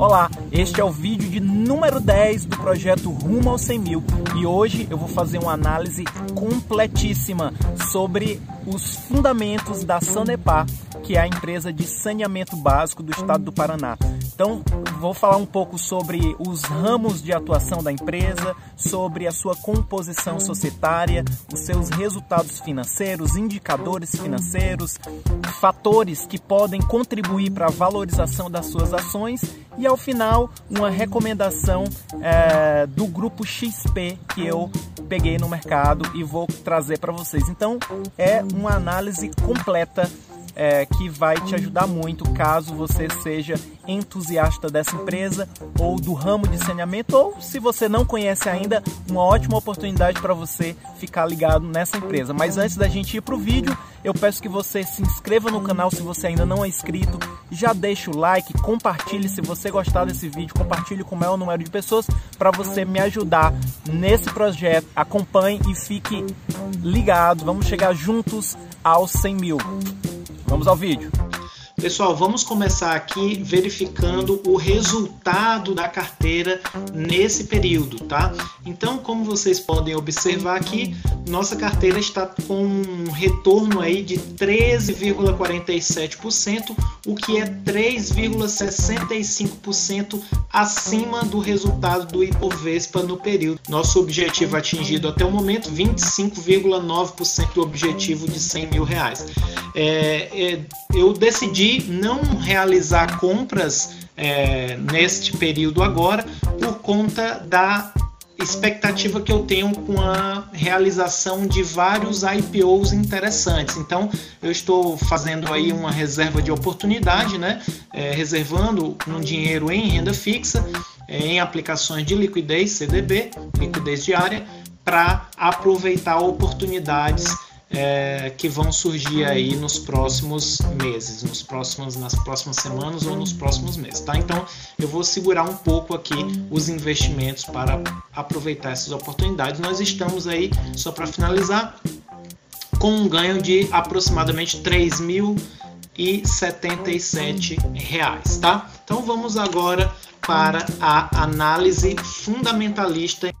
Olá, este é o vídeo de número 10 do projeto Rumo aos 100 mil e hoje eu vou fazer uma análise completíssima sobre os fundamentos da Sanepar, que é a empresa de saneamento básico do estado do Paraná. Então, vou falar um pouco sobre os ramos de atuação da empresa, sobre a sua composição societária, os seus resultados financeiros, indicadores financeiros, fatores que podem contribuir para a valorização das suas ações e, ao final, uma recomendação é, do grupo XP que eu peguei no mercado e vou trazer para vocês. Então, é uma análise completa é, que vai te ajudar muito caso você seja entusiasta dessa empresa ou do ramo de saneamento, ou se você não conhece ainda, uma ótima oportunidade para você ficar ligado nessa empresa. Mas antes da gente ir para o vídeo, eu peço que você se inscreva no canal se você ainda não é inscrito, já deixa o like, compartilhe se você gostar desse vídeo, compartilhe com o maior número de pessoas para você me ajudar nesse projeto. Acompanhe e fique ligado, vamos chegar juntos aos 100 mil. Vamos ao vídeo. Pessoal, vamos começar aqui verificando o resultado da carteira nesse período, tá? Então, como vocês podem observar aqui, nossa carteira está com um retorno aí de 13,47%, o que é 3,65% acima do resultado do Ibovespa no período. Nosso objetivo atingido até o momento, 25,9% do objetivo de 100 mil reais. É, é, eu decidi não realizar compras é, neste período agora por conta da expectativa que eu tenho com a realização de vários IPOs interessantes. Então, eu estou fazendo aí uma reserva de oportunidade, né? É, reservando um dinheiro em renda fixa, é, em aplicações de liquidez, CDB, liquidez diária, para aproveitar oportunidades é, que vão surgir aí nos próximos meses, nos próximos, nas próximas semanas ou nos próximos meses, tá? Então eu vou segurar um pouco aqui os investimentos para aproveitar essas oportunidades. Nós estamos aí, só para finalizar, com um ganho de aproximadamente 3.077 reais, tá? Então vamos agora para a análise fundamentalista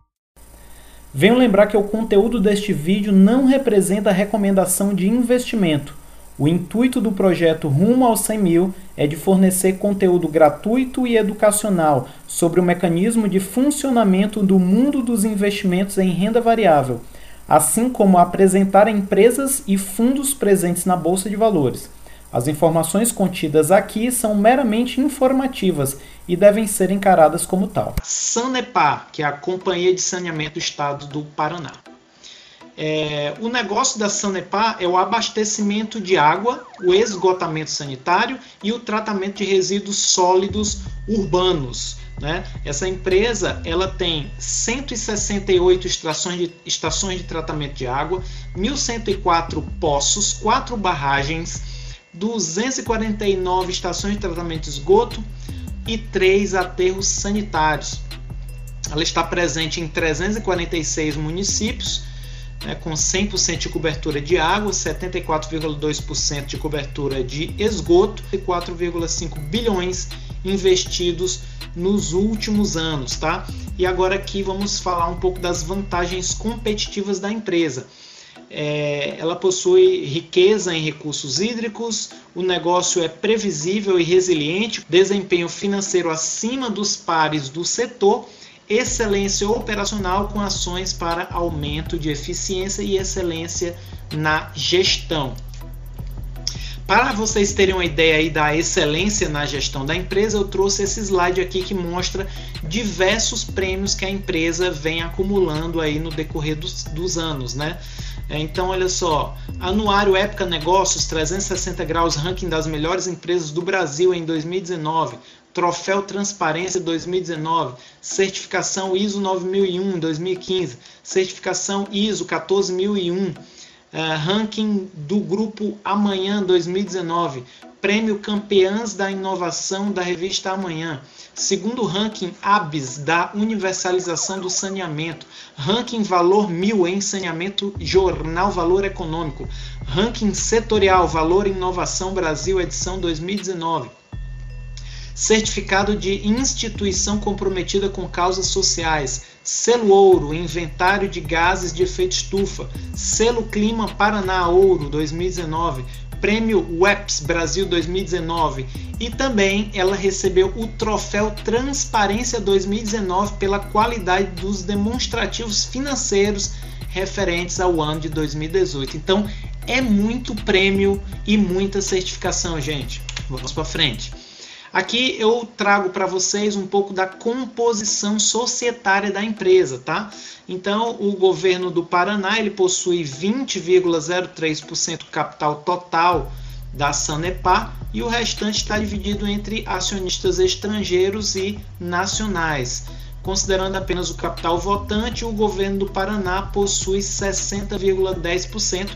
Venho lembrar que o conteúdo deste vídeo não representa recomendação de investimento. O intuito do projeto Rumo aos 100 mil é de fornecer conteúdo gratuito e educacional sobre o mecanismo de funcionamento do mundo dos investimentos em renda variável, assim como apresentar empresas e fundos presentes na Bolsa de Valores. As informações contidas aqui são meramente informativas e devem ser encaradas como tal. Sanepar, que é a Companhia de Saneamento do Estado do Paraná. É, o negócio da Sanepar é o abastecimento de água, o esgotamento sanitário e o tratamento de resíduos sólidos urbanos. Né? Essa empresa ela tem 168 estações de, estações de tratamento de água, 1.104 poços, 4 barragens, 249 estações de tratamento de esgoto e 3 aterros sanitários. Ela está presente em 346 municípios, né, com 100% de cobertura de água, 74,2% de cobertura de esgoto e 4,5 bilhões investidos nos últimos anos, tá? E agora aqui vamos falar um pouco das vantagens competitivas da empresa é, ela possui riqueza em recursos hídricos, o negócio é previsível e resiliente, desempenho financeiro acima dos pares do setor, excelência operacional com ações para aumento de eficiência e excelência na gestão. Para vocês terem uma ideia aí da excelência na gestão da empresa, eu trouxe esse slide aqui que mostra diversos prêmios que a empresa vem acumulando aí no decorrer dos, dos anos, né? É, então, olha só, Anuário Época Negócios 360 graus, ranking das melhores empresas do Brasil em 2019. Troféu Transparência 2019, certificação ISO 9001 2015, certificação ISO 14001, uh, ranking do grupo Amanhã 2019, Prêmio Campeãs da Inovação da revista Amanhã, segundo ranking ABS da Universalização do Saneamento, ranking Valor 1000 em Saneamento Jornal Valor Econômico, ranking setorial Valor Inovação Brasil edição 2019. Certificado de instituição comprometida com causas sociais, selo ouro, inventário de gases de efeito estufa, selo Clima Paraná Ouro 2019, prêmio WEPS Brasil 2019 e também ela recebeu o troféu Transparência 2019 pela qualidade dos demonstrativos financeiros referentes ao ano de 2018. Então é muito prêmio e muita certificação, gente. Vamos para frente. Aqui eu trago para vocês um pouco da composição societária da empresa, tá? Então, o governo do Paraná ele possui 20,03% capital total da Sanepar e o restante está dividido entre acionistas estrangeiros e nacionais. Considerando apenas o capital votante, o governo do Paraná possui 60,10%,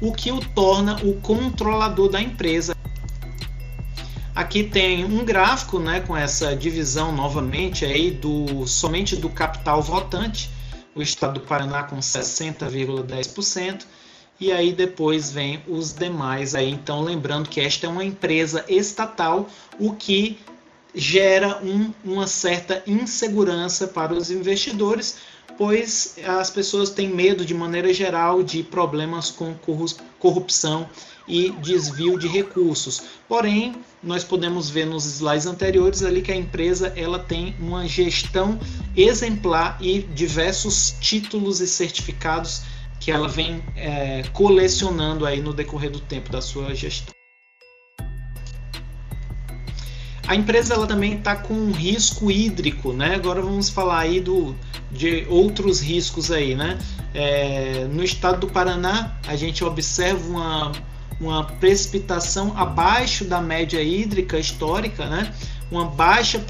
o que o torna o controlador da empresa. Aqui tem um gráfico, né, com essa divisão novamente aí do somente do capital votante, o estado do Paraná com 60,10% e aí depois vem os demais aí. Então lembrando que esta é uma empresa estatal, o que gera um, uma certa insegurança para os investidores, pois as pessoas têm medo de maneira geral de problemas com corrupção e desvio de recursos. Porém, nós podemos ver nos slides anteriores ali que a empresa ela tem uma gestão exemplar e diversos títulos e certificados que ela vem é, colecionando aí no decorrer do tempo da sua gestão. A empresa ela também está com um risco hídrico, né? Agora vamos falar aí do, de outros riscos aí, né? É, no estado do Paraná a gente observa uma uma precipitação abaixo da média hídrica histórica, né? uma baixa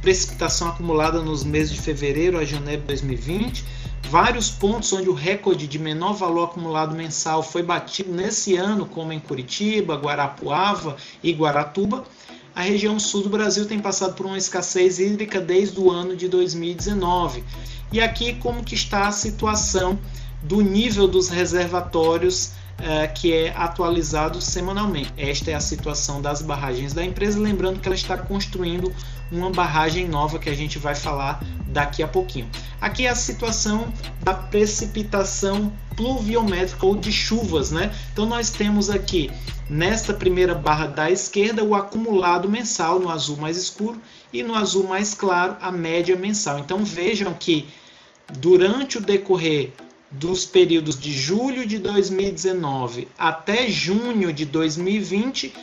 precipitação acumulada nos meses de fevereiro a janeiro de 2020, vários pontos onde o recorde de menor valor acumulado mensal foi batido nesse ano, como em Curitiba, Guarapuava e Guaratuba. A região sul do Brasil tem passado por uma escassez hídrica desde o ano de 2019. E aqui como que está a situação do nível dos reservatórios é, que é atualizado semanalmente. Esta é a situação das barragens da empresa. Lembrando que ela está construindo uma barragem nova que a gente vai falar daqui a pouquinho. Aqui é a situação da precipitação pluviométrica ou de chuvas, né? Então nós temos aqui nesta primeira barra da esquerda o acumulado mensal no azul mais escuro e no azul mais claro a média mensal. Então vejam que durante o decorrer dos períodos de julho de 2019 até junho de 2020,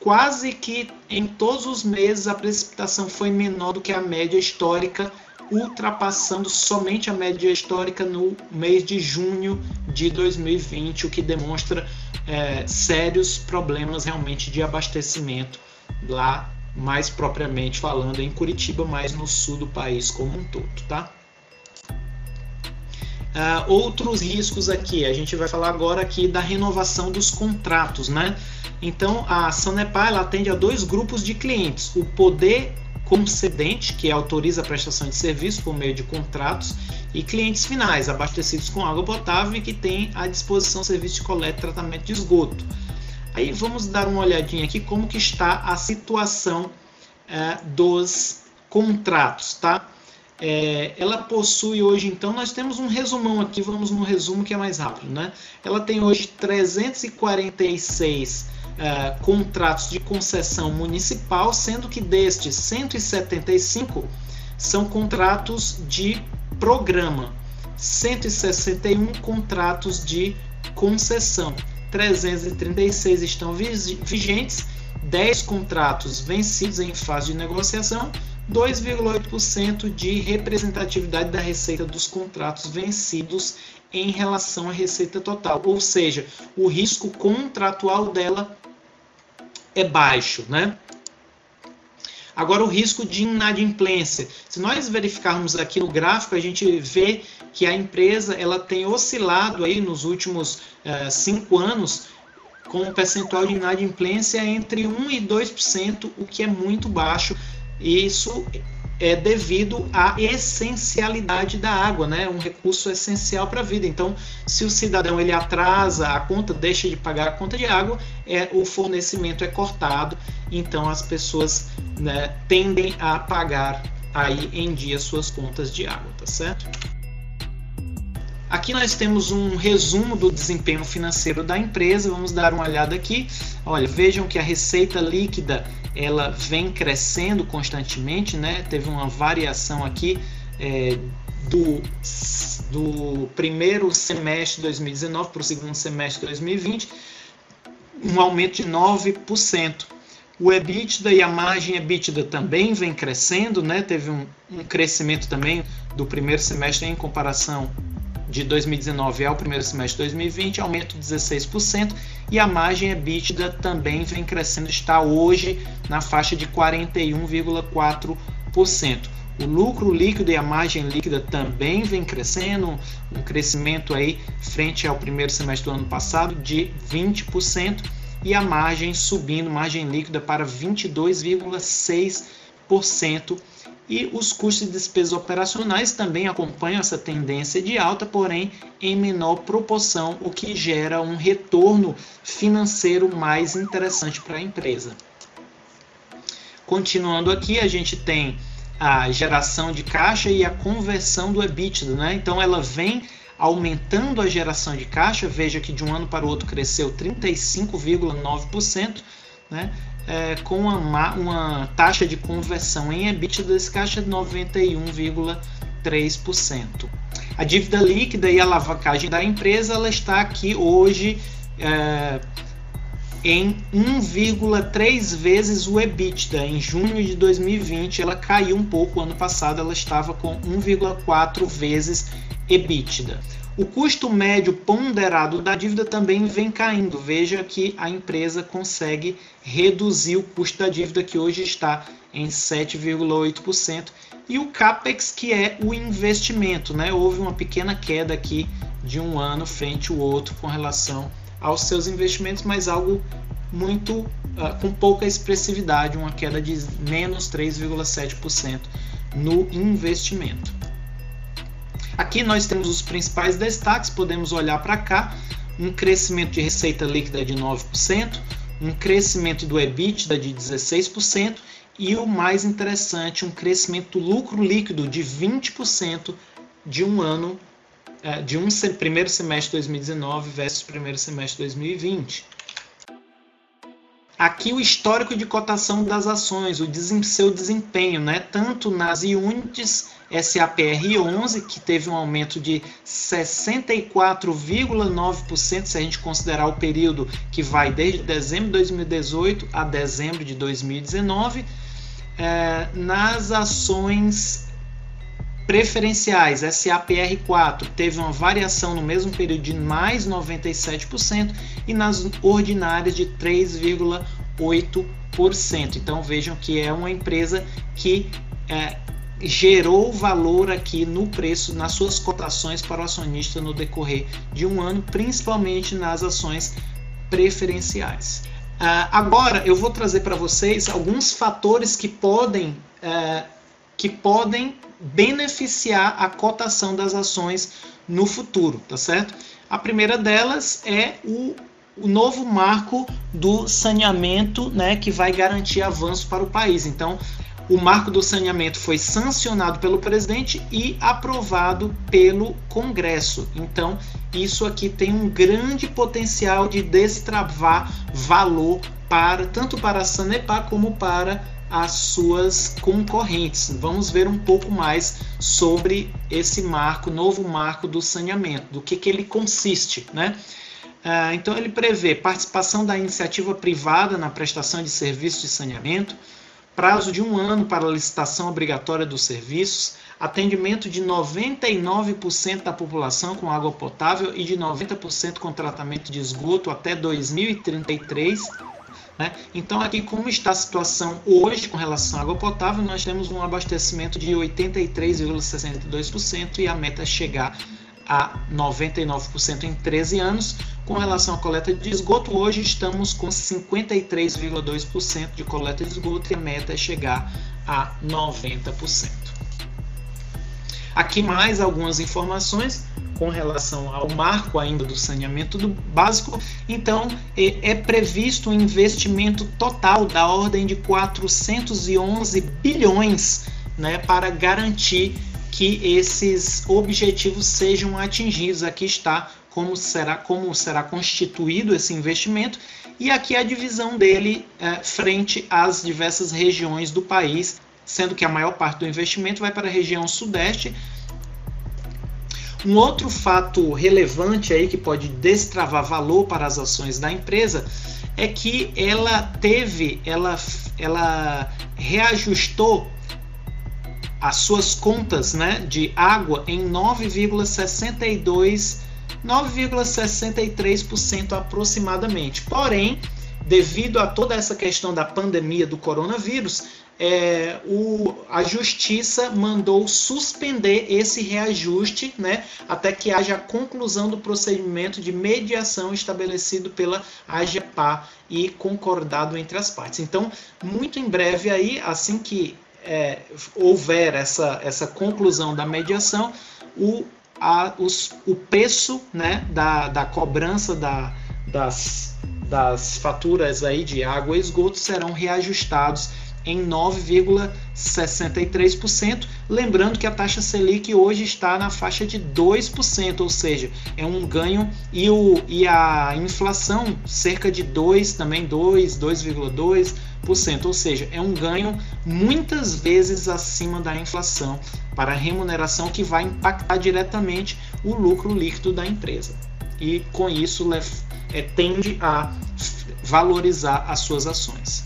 quase que em todos os meses a precipitação foi menor do que a média histórica, ultrapassando somente a média histórica no mês de junho de 2020, o que demonstra é, sérios problemas realmente de abastecimento lá, mais propriamente falando em Curitiba, mas no sul do país como um todo, tá? Uh, outros riscos aqui, a gente vai falar agora aqui da renovação dos contratos, né? Então, a Sanepar ela atende a dois grupos de clientes: o poder concedente, que autoriza a prestação de serviço por meio de contratos, e clientes finais, abastecidos com água potável e que têm à disposição serviço de coleta e tratamento de esgoto. Aí vamos dar uma olhadinha aqui como que está a situação uh, dos contratos, tá? É, ela possui hoje, então, nós temos um resumão aqui, vamos no resumo que é mais rápido, né? Ela tem hoje 346 uh, contratos de concessão municipal, sendo que destes 175 são contratos de programa, 161 contratos de concessão, 336 estão vigentes, 10 contratos vencidos em fase de negociação 2,8% de representatividade da receita dos contratos vencidos em relação à receita total, ou seja, o risco contratual dela é baixo, né? Agora o risco de inadimplência. Se nós verificarmos aqui no gráfico, a gente vê que a empresa ela tem oscilado aí nos últimos uh, cinco anos com um percentual de inadimplência entre 1 e 2%, o que é muito baixo isso é devido à essencialidade da água, né? Um recurso essencial para a vida. Então, se o cidadão ele atrasa a conta, deixa de pagar a conta de água, é o fornecimento é cortado. Então, as pessoas né, tendem a pagar aí em dia suas contas de água, tá certo? Aqui nós temos um resumo do desempenho financeiro da empresa. Vamos dar uma olhada aqui. Olha, vejam que a receita líquida ela vem crescendo constantemente, né? Teve uma variação aqui é, do, do primeiro semestre de 2019 para o segundo semestre de 2020, um aumento de 9%. O EBITDA e a margem EBITDA também vem crescendo, né? Teve um, um crescimento também do primeiro semestre em comparação de 2019 ao primeiro semestre de 2020, aumento de 16%, e a margem EBITDA também vem crescendo, está hoje na faixa de 41,4%. O lucro líquido e a margem líquida também vem crescendo, um crescimento aí frente ao primeiro semestre do ano passado de 20% e a margem subindo, margem líquida para 22,6% e os custos de despesas operacionais também acompanham essa tendência de alta, porém em menor proporção, o que gera um retorno financeiro mais interessante para a empresa. Continuando aqui, a gente tem a geração de caixa e a conversão do EBITDA, né? Então ela vem aumentando a geração de caixa, veja que de um ano para o outro cresceu 35,9%, né? É, com uma, uma taxa de conversão em EBITDA desse caixa de 91,3%. A dívida líquida e a alavancagem da empresa ela está aqui hoje é, em 1,3 vezes o EBITDA. Em junho de 2020 ela caiu um pouco, ano passado ela estava com 1,4 vezes EBITDA. O custo médio ponderado da dívida também vem caindo. Veja que a empresa consegue reduzir o custo da dívida, que hoje está em 7,8%, e o CAPEX, que é o investimento. Né? Houve uma pequena queda aqui de um ano frente ao outro com relação aos seus investimentos, mas algo muito uh, com pouca expressividade, uma queda de menos 3,7% no investimento. Aqui nós temos os principais destaques, podemos olhar para cá, um crescimento de receita líquida de 9%, um crescimento do EBITDA de 16% e o mais interessante, um crescimento do lucro líquido de 20% de um ano, é, de um primeiro semestre de 2019 versus primeiro semestre de 2020. Aqui o histórico de cotação das ações, o seu desempenho, né? tanto nas units SAPR11, que teve um aumento de 64,9%, se a gente considerar o período que vai desde dezembro de 2018 a dezembro de 2019, é, nas ações preferenciais, SAPR4, teve uma variação no mesmo período de mais 97% e nas ordinárias de 3,8%. Então vejam que é uma empresa que é, gerou valor aqui no preço, nas suas cotações para o acionista no decorrer de um ano, principalmente nas ações preferenciais. Uh, agora eu vou trazer para vocês alguns fatores que podem, uh, que podem beneficiar a cotação das ações no futuro, tá certo? A primeira delas é o, o novo marco do saneamento, né, que vai garantir avanço para o país. Então, o marco do saneamento foi sancionado pelo presidente e aprovado pelo Congresso. Então, isso aqui tem um grande potencial de destravar valor para tanto para a Sanepar como para as suas concorrentes. Vamos ver um pouco mais sobre esse marco, novo marco do saneamento, do que, que ele consiste, né? Ah, então ele prevê participação da iniciativa privada na prestação de serviços de saneamento, prazo de um ano para licitação obrigatória dos serviços, atendimento de 99% da população com água potável e de 90% com tratamento de esgoto até 2033. Né? Então, aqui, como está a situação hoje com relação à água potável, nós temos um abastecimento de 83,62% e a meta é chegar a 99% em 13 anos. Com relação à coleta de esgoto, hoje estamos com 53,2% de coleta de esgoto e a meta é chegar a 90%. Aqui mais algumas informações com relação ao marco ainda do saneamento do básico. Então, é, é previsto um investimento total da ordem de 411 bilhões né, para garantir que esses objetivos sejam atingidos. Aqui está como será, como será constituído esse investimento e aqui a divisão dele é, frente às diversas regiões do país, sendo que a maior parte do investimento vai para a região sudeste. Um outro fato relevante aí que pode destravar valor para as ações da empresa é que ela teve, ela, ela reajustou as suas contas né, de água em 9,62 9,63% aproximadamente. Porém, devido a toda essa questão da pandemia do coronavírus, é, o, a justiça mandou suspender esse reajuste né, até que haja a conclusão do procedimento de mediação estabelecido pela AGEPA e concordado entre as partes. Então, muito em breve aí, assim que é, houver essa, essa conclusão da mediação, o, a, os, o preço né, da, da cobrança da, das, das faturas aí de água e esgoto serão reajustados em 9,63%. Lembrando que a taxa Selic hoje está na faixa de 2%, ou seja, é um ganho e, o, e a inflação cerca de 2, também 2, 2,2% ou seja, é um ganho muitas vezes acima da inflação para a remuneração que vai impactar diretamente o lucro líquido da empresa. E com isso é, tende a valorizar as suas ações.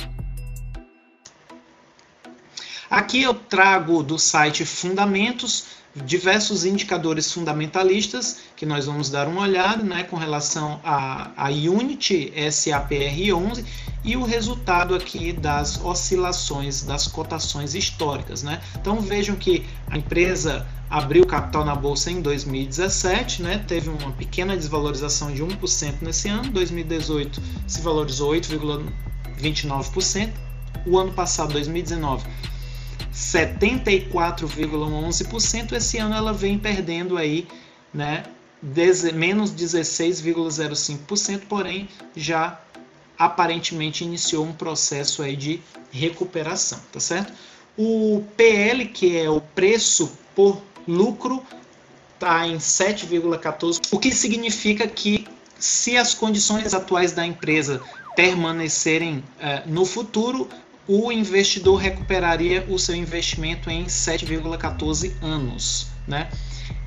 Aqui eu trago do site Fundamentos diversos indicadores fundamentalistas que nós vamos dar uma olhada né, com relação a, a Unity SAPR11 e o resultado aqui das oscilações das cotações históricas. Né? Então vejam que a empresa abriu capital na bolsa em 2017, né? teve uma pequena desvalorização de 1% nesse ano, 2018 se valorizou 8,29%, o ano passado, 2019, 74,11%. Esse ano ela vem perdendo aí, né, menos 16,05%, porém já aparentemente iniciou um processo aí de recuperação, tá certo? O PL, que é o preço por lucro, está em 7,14, o que significa que se as condições atuais da empresa permanecerem uh, no futuro, o investidor recuperaria o seu investimento em 7,14 anos. Né?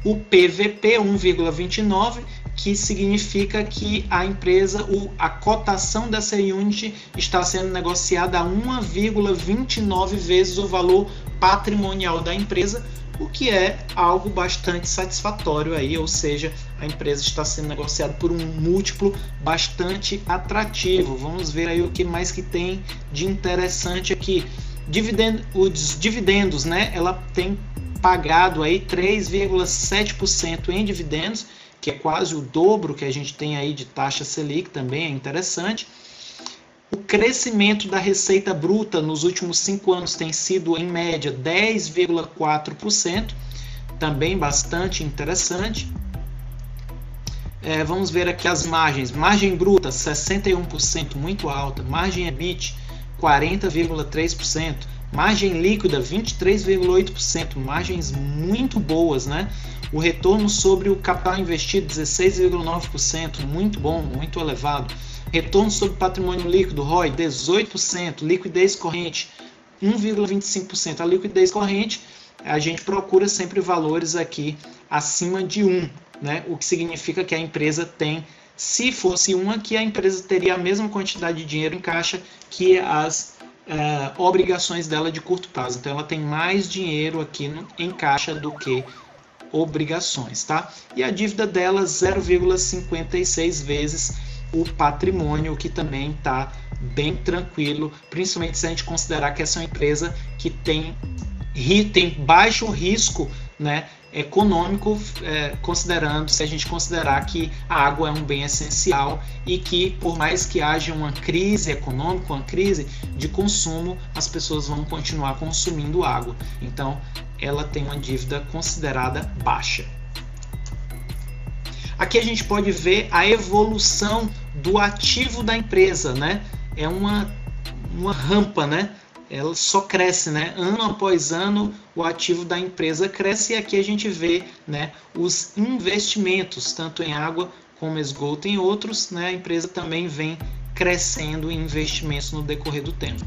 O PVP 1,29, que significa que a empresa, a cotação dessa unit está sendo negociada a 1,29 vezes o valor patrimonial da empresa, o que é algo bastante satisfatório aí, ou seja, a empresa está sendo negociada por um múltiplo bastante atrativo. Vamos ver aí o que mais que tem de interessante aqui. Dividendo, os dividendos, né? Ela tem pagado aí 3,7% em dividendos, que é quase o dobro que a gente tem aí de taxa Selic, também é interessante. O crescimento da receita bruta nos últimos cinco anos tem sido, em média, 10,4%, também bastante interessante. É, vamos ver aqui as margens. Margem bruta, 61%, muito alta. Margem EBIT, 40,3%. Margem líquida, 23,8%. Margens muito boas, né? O retorno sobre o capital investido, 16,9%. Muito bom, muito elevado. Retorno sobre patrimônio líquido, ROI, 18%. Liquidez corrente, 1,25%. A liquidez corrente, a gente procura sempre valores aqui acima de 1, né? o que significa que a empresa tem, se fosse 1 aqui, a empresa teria a mesma quantidade de dinheiro em caixa que as uh, obrigações dela de curto prazo. Então, ela tem mais dinheiro aqui no, em caixa do que obrigações, tá? E a dívida dela 0,56 vezes o patrimônio, que também está bem tranquilo, principalmente se a gente considerar que essa é uma empresa que tem, tem baixo risco né, econômico, é, considerando se a gente considerar que a água é um bem essencial e que por mais que haja uma crise econômica, uma crise de consumo, as pessoas vão continuar consumindo água. Então, ela tem uma dívida considerada baixa. Aqui a gente pode ver a evolução do ativo da empresa, né? É uma, uma rampa, né? Ela só cresce, né? Ano após ano o ativo da empresa cresce e aqui a gente vê, né? Os investimentos tanto em água como esgoto em outros, né? A empresa também vem crescendo em investimentos no decorrer do tempo.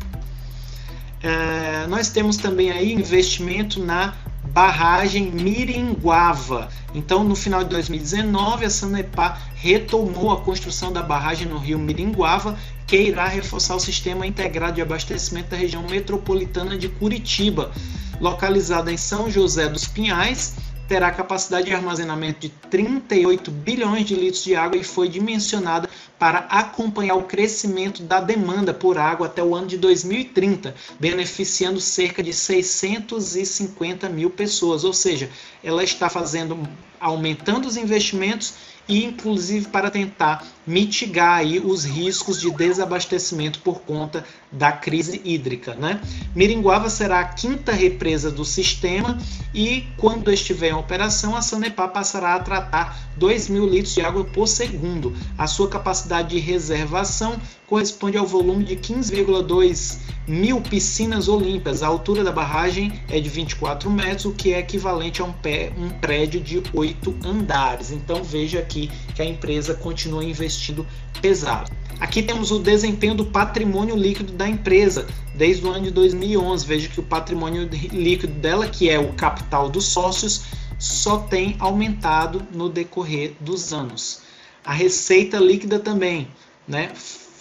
É, nós temos também aí investimento na barragem Miringuava. Então, no final de 2019, a Sanepar retomou a construção da barragem no rio Miringuava, que irá reforçar o sistema integrado de abastecimento da região metropolitana de Curitiba, localizada em São José dos Pinhais terá capacidade de armazenamento de 38 bilhões de litros de água e foi dimensionada para acompanhar o crescimento da demanda por água até o ano de 2030, beneficiando cerca de 650 mil pessoas. Ou seja, ela está fazendo, aumentando os investimentos e inclusive para tentar mitigar aí os riscos de desabastecimento por conta da crise hídrica. Né? Miringuava será a quinta represa do sistema e, quando estiver em operação, a Sanepar passará a tratar 2 mil litros de água por segundo. A sua capacidade de reservação corresponde ao volume de 15,2 mil piscinas olímpias. A altura da barragem é de 24 metros, o que é equivalente a um, pé, um prédio de 8 andares. Então veja aqui que a empresa continua investindo pesado. Aqui temos o desempenho do patrimônio líquido da empresa desde o ano de 2011. Veja que o patrimônio líquido dela, que é o capital dos sócios, só tem aumentado no decorrer dos anos. A receita líquida também, né?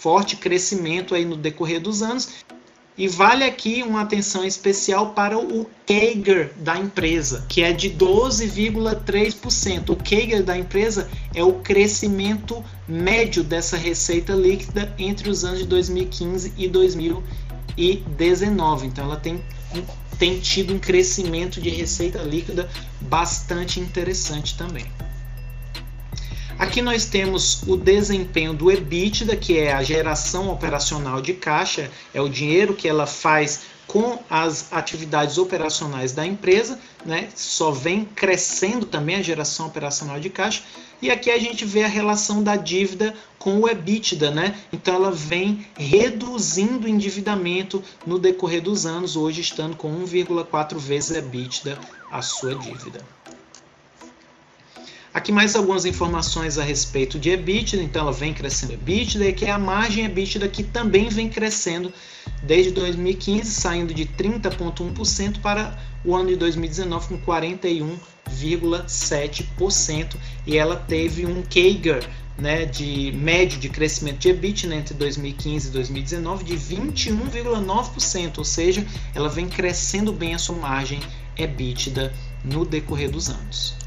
Forte crescimento aí no decorrer dos anos e vale aqui uma atenção especial para o CAGR da empresa, que é de 12,3%. O CAGR da empresa é o crescimento médio dessa receita líquida entre os anos de 2015 e 2019. Então ela tem, tem tido um crescimento de receita líquida bastante interessante também. Aqui nós temos o desempenho do EBITDA, que é a geração operacional de caixa, é o dinheiro que ela faz com as atividades operacionais da empresa, né? Só vem crescendo também a geração operacional de caixa. E aqui a gente vê a relação da dívida com o EBITDA, né? Então ela vem reduzindo o endividamento no decorrer dos anos, hoje estando com 1,4 vezes EBITDA a sua dívida. Aqui mais algumas informações a respeito de EBITDA, então ela vem crescendo EBITDA, e aqui é a margem EBITDA que também vem crescendo desde 2015, saindo de 30,1% para o ano de 2019 com 41,7%, e ela teve um CAGR né, de médio de crescimento de EBITDA né, entre 2015 e 2019 de 21,9%, ou seja, ela vem crescendo bem a sua margem EBITDA no decorrer dos anos.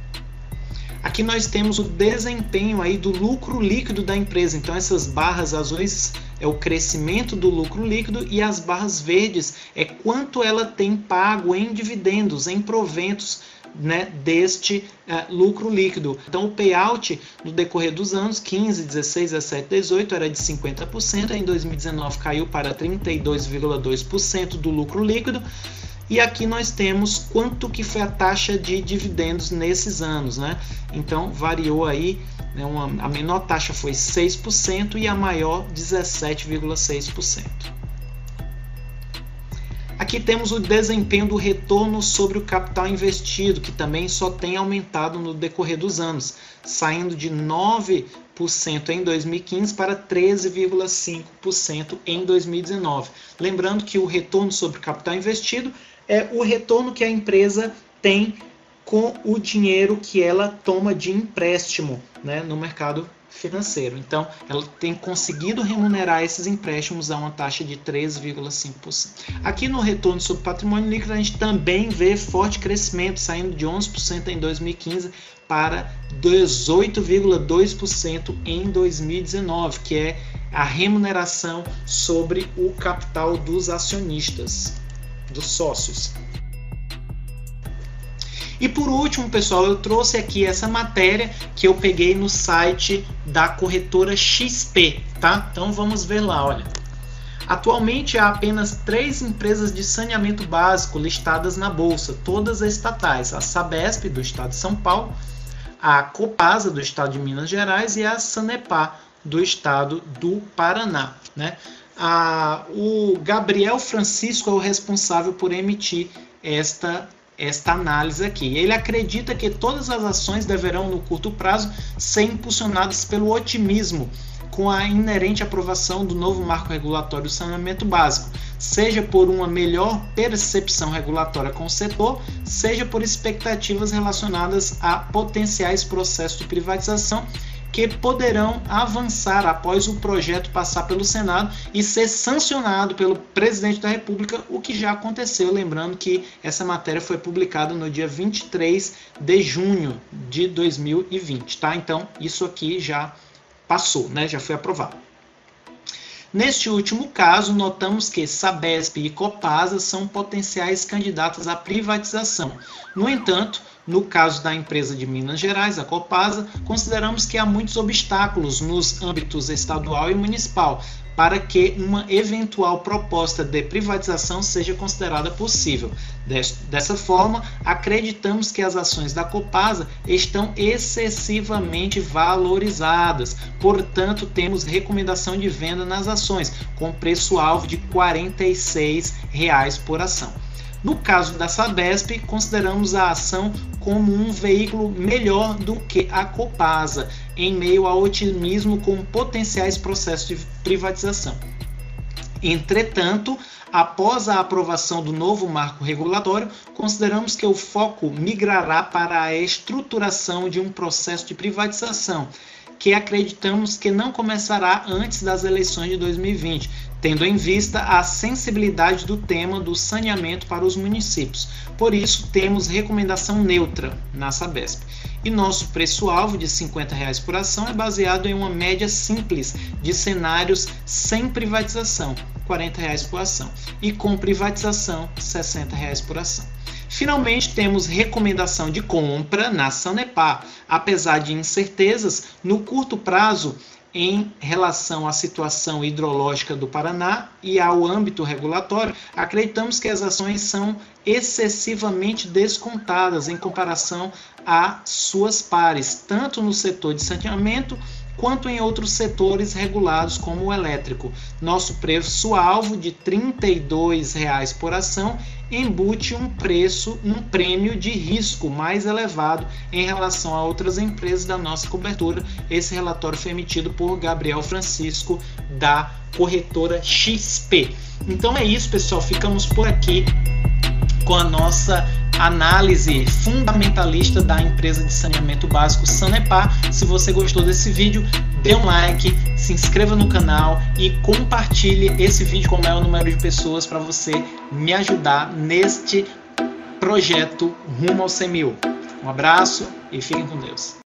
Aqui nós temos o desempenho aí do lucro líquido da empresa. Então essas barras azuis é o crescimento do lucro líquido e as barras verdes é quanto ela tem pago em dividendos, em proventos né, deste uh, lucro líquido. Então, o payout no decorrer dos anos 15, 16, 17, 18 era de 50%, em 2019 caiu para 32,2% do lucro líquido e aqui nós temos quanto que foi a taxa de dividendos nesses anos, né? Então variou aí, né, uma, a menor taxa foi 6% e a maior 17,6%. Aqui temos o desempenho do retorno sobre o capital investido, que também só tem aumentado no decorrer dos anos, saindo de 9% em 2015 para 13,5% em 2019. Lembrando que o retorno sobre o capital investido é o retorno que a empresa tem com o dinheiro que ela toma de empréstimo né, no mercado financeiro. Então, ela tem conseguido remunerar esses empréstimos a uma taxa de 13,5%. Aqui no retorno sobre patrimônio líquido, a gente também vê forte crescimento, saindo de 11% em 2015 para 18,2% em 2019, que é a remuneração sobre o capital dos acionistas dos sócios. E por último, pessoal, eu trouxe aqui essa matéria que eu peguei no site da corretora XP, tá? Então vamos ver lá, olha. Atualmente há apenas três empresas de saneamento básico listadas na bolsa, todas estatais: a Sabesp do Estado de São Paulo, a Copasa do Estado de Minas Gerais e a Sanepar do Estado do Paraná, né? A, o Gabriel Francisco é o responsável por emitir esta esta análise aqui. Ele acredita que todas as ações deverão, no curto prazo, ser impulsionadas pelo otimismo com a inerente aprovação do novo marco regulatório do saneamento básico, seja por uma melhor percepção regulatória com o setor, seja por expectativas relacionadas a potenciais processos de privatização que poderão avançar após o projeto passar pelo Senado e ser sancionado pelo presidente da República, o que já aconteceu. Lembrando que essa matéria foi publicada no dia 23 de junho de 2020, tá? Então, isso aqui já passou, né? Já foi aprovado. Neste último caso, notamos que Sabesp e Copasa são potenciais candidatos à privatização. No entanto, no caso da empresa de Minas Gerais, a Copasa, consideramos que há muitos obstáculos nos âmbitos estadual e municipal para que uma eventual proposta de privatização seja considerada possível. Dessa forma, acreditamos que as ações da Copasa estão excessivamente valorizadas, portanto, temos recomendação de venda nas ações, com preço-alvo de 46 reais por ação. No caso da Sabesp, consideramos a ação como um veículo melhor do que a Copasa, em meio ao otimismo com potenciais processos de privatização. Entretanto, após a aprovação do novo marco regulatório, consideramos que o foco migrará para a estruturação de um processo de privatização, que acreditamos que não começará antes das eleições de 2020, tendo em vista a sensibilidade do tema do saneamento para os municípios. Por isso, temos recomendação neutra na Sabesp. E nosso preço-alvo de 50 reais por ação é baseado em uma média simples de cenários sem privatização, 40 reais por ação, e com privatização, 60 reais por ação. Finalmente, temos recomendação de compra na Sanepar. Apesar de incertezas, no curto prazo, em relação à situação hidrológica do Paraná e ao âmbito regulatório, acreditamos que as ações são excessivamente descontadas em comparação a suas pares, tanto no setor de saneamento quanto em outros setores regulados como o elétrico. Nosso preço-alvo de R$ 32,00 por ação embute um preço, um prêmio de risco mais elevado em relação a outras empresas da nossa cobertura. Esse relatório foi emitido por Gabriel Francisco da corretora XP. Então é isso, pessoal. Ficamos por aqui com a nossa análise fundamentalista da empresa de saneamento básico Sanepar. Se você gostou desse vídeo, dê um like, se inscreva no canal e compartilhe esse vídeo com o maior número de pessoas para você me ajudar neste projeto rumo ao 100 mil. Um abraço e fiquem com Deus.